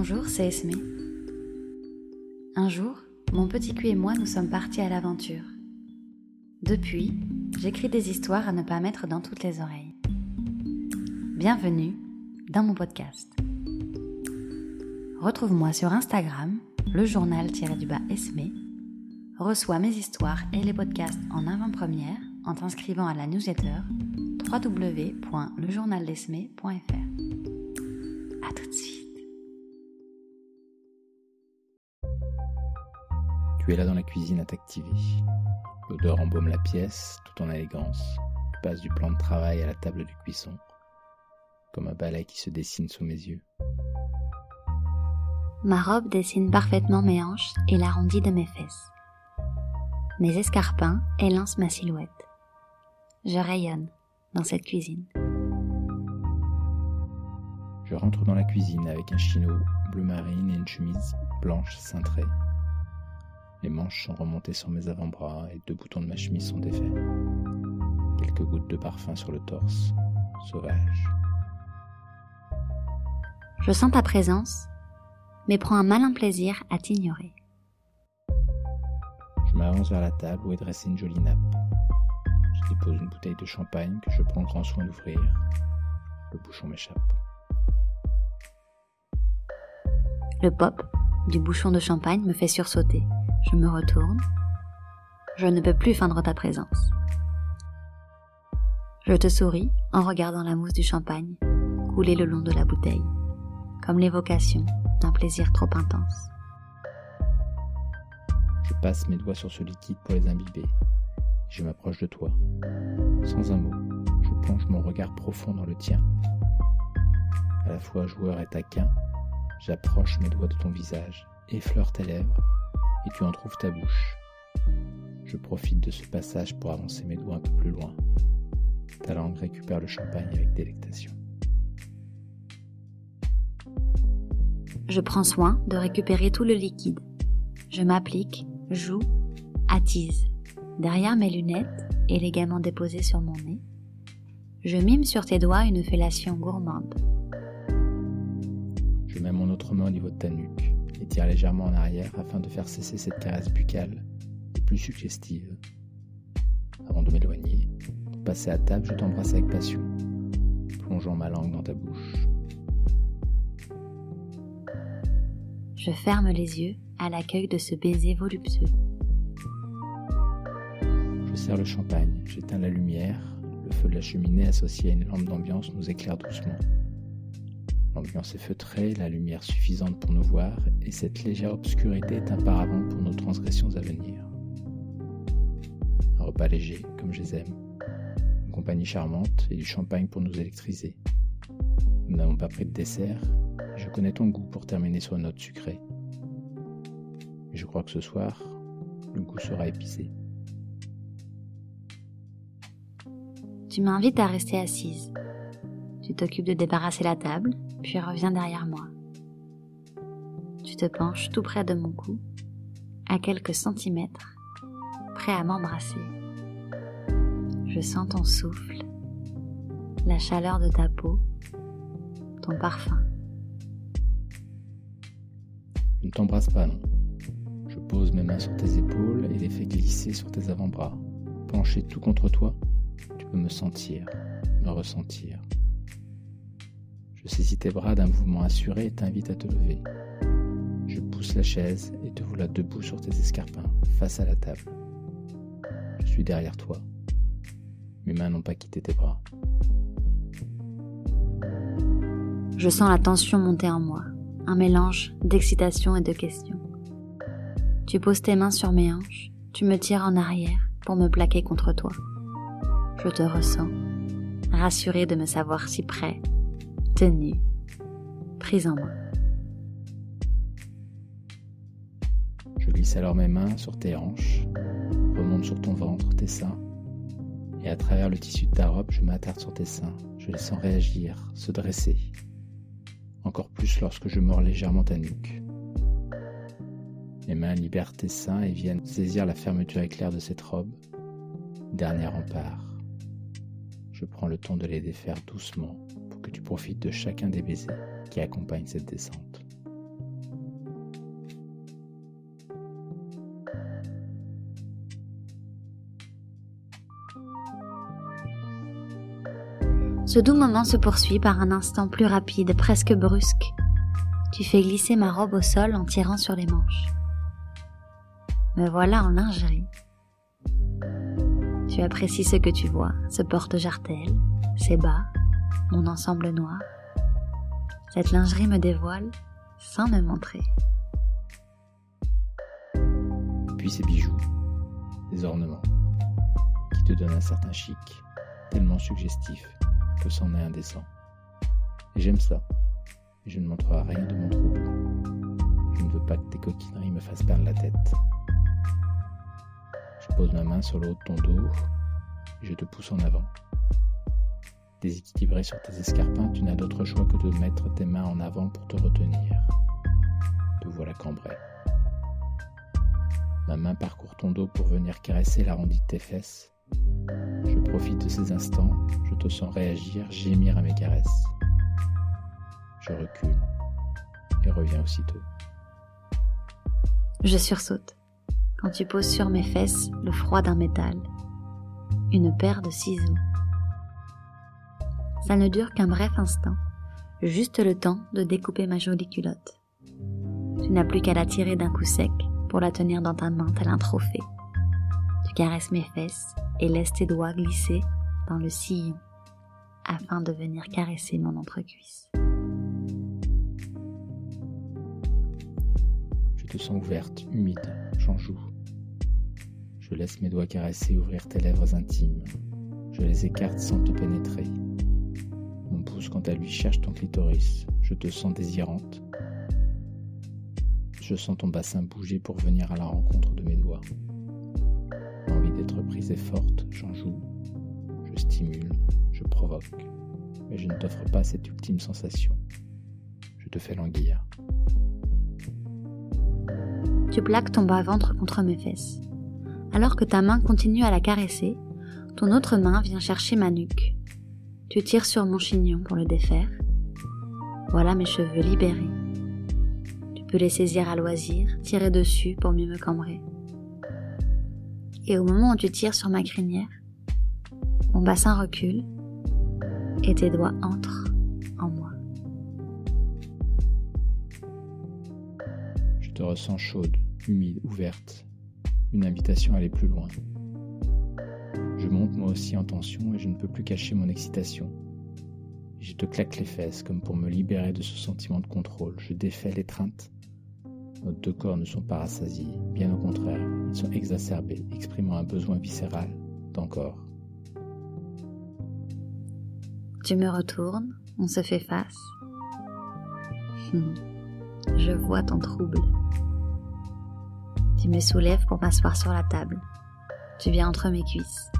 Bonjour, c'est Esme. Un jour, mon petit cul et moi nous sommes partis à l'aventure. Depuis, j'écris des histoires à ne pas mettre dans toutes les oreilles. Bienvenue dans mon podcast. Retrouve-moi sur Instagram, le journal-du-bas Esme, reçois mes histoires et les podcasts en avant-première en t'inscrivant à la newsletter www.lejournaldesme.fr. À tout de suite. Tu es là dans la cuisine à t'activer. L'odeur embaume la pièce tout en élégance. Tu passes du plan de travail à la table de cuisson, comme un balai qui se dessine sous mes yeux. Ma robe dessine parfaitement mes hanches et l'arrondi de mes fesses. Mes escarpins élancent ma silhouette. Je rayonne dans cette cuisine. Je rentre dans la cuisine avec un chino bleu marine et une chemise blanche cintrée. Les manches sont remontées sur mes avant-bras et deux boutons de ma chemise sont défaits. Quelques gouttes de parfum sur le torse, sauvage. Je sens ta présence, mais prends un malin plaisir à t'ignorer. Je m'avance vers la table où est dressée une jolie nappe. Je dépose une bouteille de champagne que je prends grand soin d'ouvrir. Le bouchon m'échappe. Le pop du bouchon de champagne me fait sursauter. Je me retourne. Je ne peux plus feindre ta présence. Je te souris en regardant la mousse du champagne couler le long de la bouteille, comme l'évocation d'un plaisir trop intense. Je passe mes doigts sur ce liquide pour les imbiber. Je m'approche de toi. Sans un mot, je plonge mon regard profond dans le tien. À la fois joueur et taquin, j'approche mes doigts de ton visage, effleure tes lèvres et tu en trouves ta bouche. Je profite de ce passage pour avancer mes doigts un peu plus loin. Ta langue récupère le champagne avec délectation. Je prends soin de récupérer tout le liquide. Je m'applique, joue, attise. Derrière mes lunettes, élégamment déposées sur mon nez, je mime sur tes doigts une fellation gourmande. Je mets mon autre main au niveau de ta nuque et tire légèrement en arrière afin de faire cesser cette caresse buccale des plus suggestives. Avant de m'éloigner, passer à table, je t'embrasse avec passion, plongeant ma langue dans ta bouche. Je ferme les yeux à l'accueil de ce baiser voluptueux. Je sers le champagne, j'éteins la lumière, le feu de la cheminée associé à une lampe d'ambiance nous éclaire doucement. L'ambiance est feutrée, la lumière suffisante pour nous voir, et cette légère obscurité est un paravent pour nos transgressions à venir. Un repas léger, comme je les aime, une compagnie charmante et du champagne pour nous électriser. Nous n'avons pas pris de dessert, je connais ton goût pour terminer sur une note sucrée. Je crois que ce soir, le goût sera épicé. Tu m'invites à rester assise. Tu t'occupes de débarrasser la table, puis reviens derrière moi. Tu te penches tout près de mon cou, à quelques centimètres, prêt à m'embrasser. Je sens ton souffle, la chaleur de ta peau, ton parfum. Je ne t'embrasse pas, non. Je pose mes mains sur tes épaules et les fais glisser sur tes avant-bras. Penché tout contre toi, tu peux me sentir, me ressentir. Je saisis tes bras d'un mouvement assuré et t'invite à te lever. Je pousse la chaise et te voilà debout sur tes escarpins, face à la table. Je suis derrière toi. Mes mains n'ont pas quitté tes bras. Je sens la tension monter en moi, un mélange d'excitation et de questions. Tu poses tes mains sur mes hanches, tu me tires en arrière pour me plaquer contre toi. Je te ressens, rassuré de me savoir si près, prise en main. Je glisse alors mes mains sur tes hanches, remonte sur ton ventre, tes seins, et à travers le tissu de ta robe, je m'attarde sur tes seins. Je les sens réagir, se dresser. Encore plus lorsque je mords légèrement ta nuque. Mes mains libèrent tes seins et viennent saisir la fermeture éclair de cette robe. Dernier rempart. Je prends le temps de les défaire doucement que tu profites de chacun des baisers qui accompagnent cette descente. Ce doux moment se poursuit par un instant plus rapide, presque brusque. Tu fais glisser ma robe au sol en tirant sur les manches. Me voilà en lingerie. Tu apprécies ce que tu vois, ce porte-jartel, ses bas, mon ensemble noir. Cette lingerie me dévoile sans me montrer. Puis ces bijoux, des ornements, qui te donnent un certain chic, tellement suggestif que c'en est indécent. J'aime ça, je ne montrerai rien de mon trouble. Je ne veux pas que tes coquineries me fassent perdre la tête. Je pose ma main sur haut de ton dos et je te pousse en avant. Déséquilibré sur tes escarpins, tu n'as d'autre choix que de mettre tes mains en avant pour te retenir. Te voilà cambré. Ma main parcourt ton dos pour venir caresser l'arrondi de tes fesses. Je profite de ces instants, je te sens réagir, gémir à mes caresses. Je recule et reviens aussitôt. Je sursaute quand tu poses sur mes fesses le froid d'un métal, une paire de ciseaux. Ça ne dure qu'un bref instant, juste le temps de découper ma jolie culotte. Tu n'as plus qu'à la tirer d'un coup sec pour la tenir dans ta main tel un trophée. Tu caresses mes fesses et laisses tes doigts glisser dans le sillon afin de venir caresser mon entrecuisse. Je te sens ouverte, humide, j'en joue. Je laisse mes doigts caresser ouvrir tes lèvres intimes. Je les écarte sans te pénétrer. Pouce, quant à lui, cherche ton clitoris. Je te sens désirante. Je sens ton bassin bouger pour venir à la rencontre de mes doigts. L'envie d'être prise est forte, j'en joue. Je stimule, je provoque. Mais je ne t'offre pas cette ultime sensation. Je te fais languir. Tu plaques ton bas-ventre contre mes fesses. Alors que ta main continue à la caresser, ton autre main vient chercher ma nuque. Tu tires sur mon chignon pour le défaire. Voilà mes cheveux libérés. Tu peux les saisir à loisir, tirer dessus pour mieux me cambrer. Et au moment où tu tires sur ma crinière, mon bassin recule et tes doigts entrent en moi. Je te ressens chaude, humide, ouverte, une invitation à aller plus loin. Je monte moi aussi en tension et je ne peux plus cacher mon excitation. Je te claque les fesses comme pour me libérer de ce sentiment de contrôle. Je défais l'étreinte. Nos deux corps ne sont pas rassasiés, bien au contraire, ils sont exacerbés, exprimant un besoin viscéral d'encore. Tu me retournes, on se fait face. Je vois ton trouble. Tu me soulèves pour m'asseoir sur la table. Tu viens entre mes cuisses.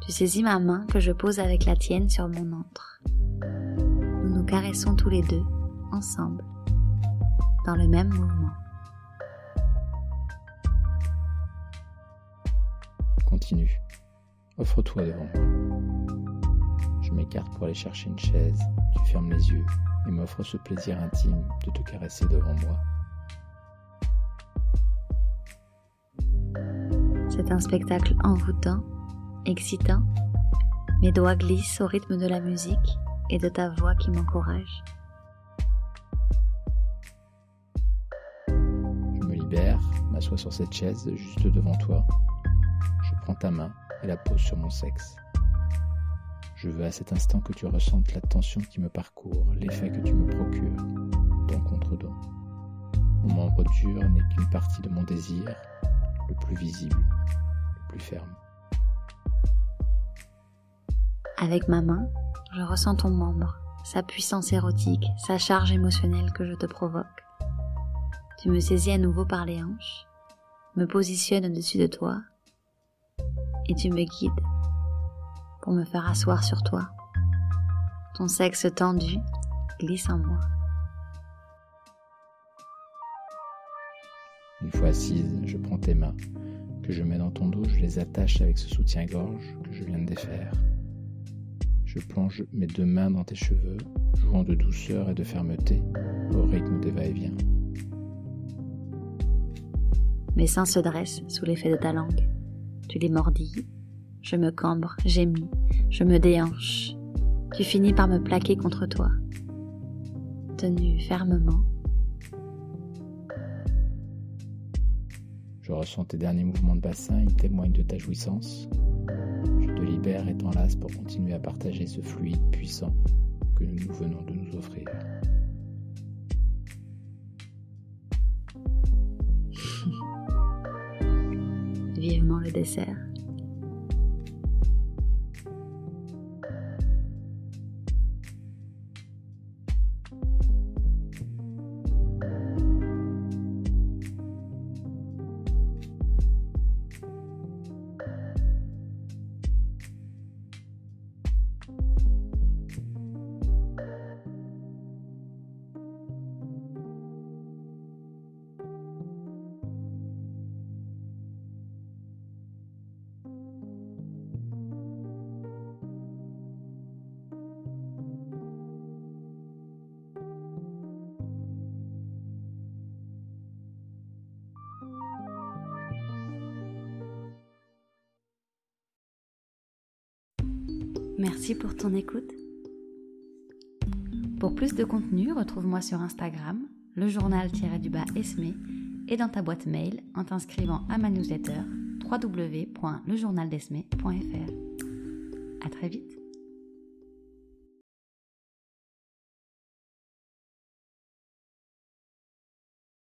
Tu saisis ma main que je pose avec la tienne sur mon antre. Nous nous caressons tous les deux, ensemble, dans le même mouvement. Continue. Offre-toi devant moi. Je m'écarte pour aller chercher une chaise. Tu fermes les yeux et m'offres ce plaisir intime de te caresser devant moi. C'est un spectacle envoûtant, excitant. Mes doigts glissent au rythme de la musique et de ta voix qui m'encourage. Je me libère, m'assois sur cette chaise juste devant toi. Je prends ta main et la pose sur mon sexe. Je veux à cet instant que tu ressentes la tension qui me parcourt, l'effet que tu me procures, don contre don. Mon membre dur n'est qu'une partie de mon désir, le plus visible, le plus ferme. Avec ma main, je ressens ton membre, sa puissance érotique, sa charge émotionnelle que je te provoque. Tu me saisis à nouveau par les hanches, me positionnes au-dessus de toi et tu me guides pour me faire asseoir sur toi. Ton sexe tendu glisse en moi. Fois assise, je prends tes mains, que je mets dans ton dos, je les attache avec ce soutien-gorge que je viens de défaire. Je plonge mes deux mains dans tes cheveux, jouant de douceur et de fermeté au rythme des va-et-vient. Mes seins se dressent sous l'effet de ta langue. Tu les mordilles. Je me cambre, gémis, je me déhanche. tu finis par me plaquer contre toi. Tenu fermement, Je ressens tes derniers mouvements de bassin, ils témoignent de ta jouissance. Je te libère et t'enlace pour continuer à partager ce fluide puissant que nous venons de nous offrir. Vivement le dessert. Merci pour ton écoute. Pour plus de contenu, retrouve-moi sur Instagram, le journal-du-bas Esme, et dans ta boîte mail en t'inscrivant à ma newsletter www.lejournaldesme.fr. À très vite.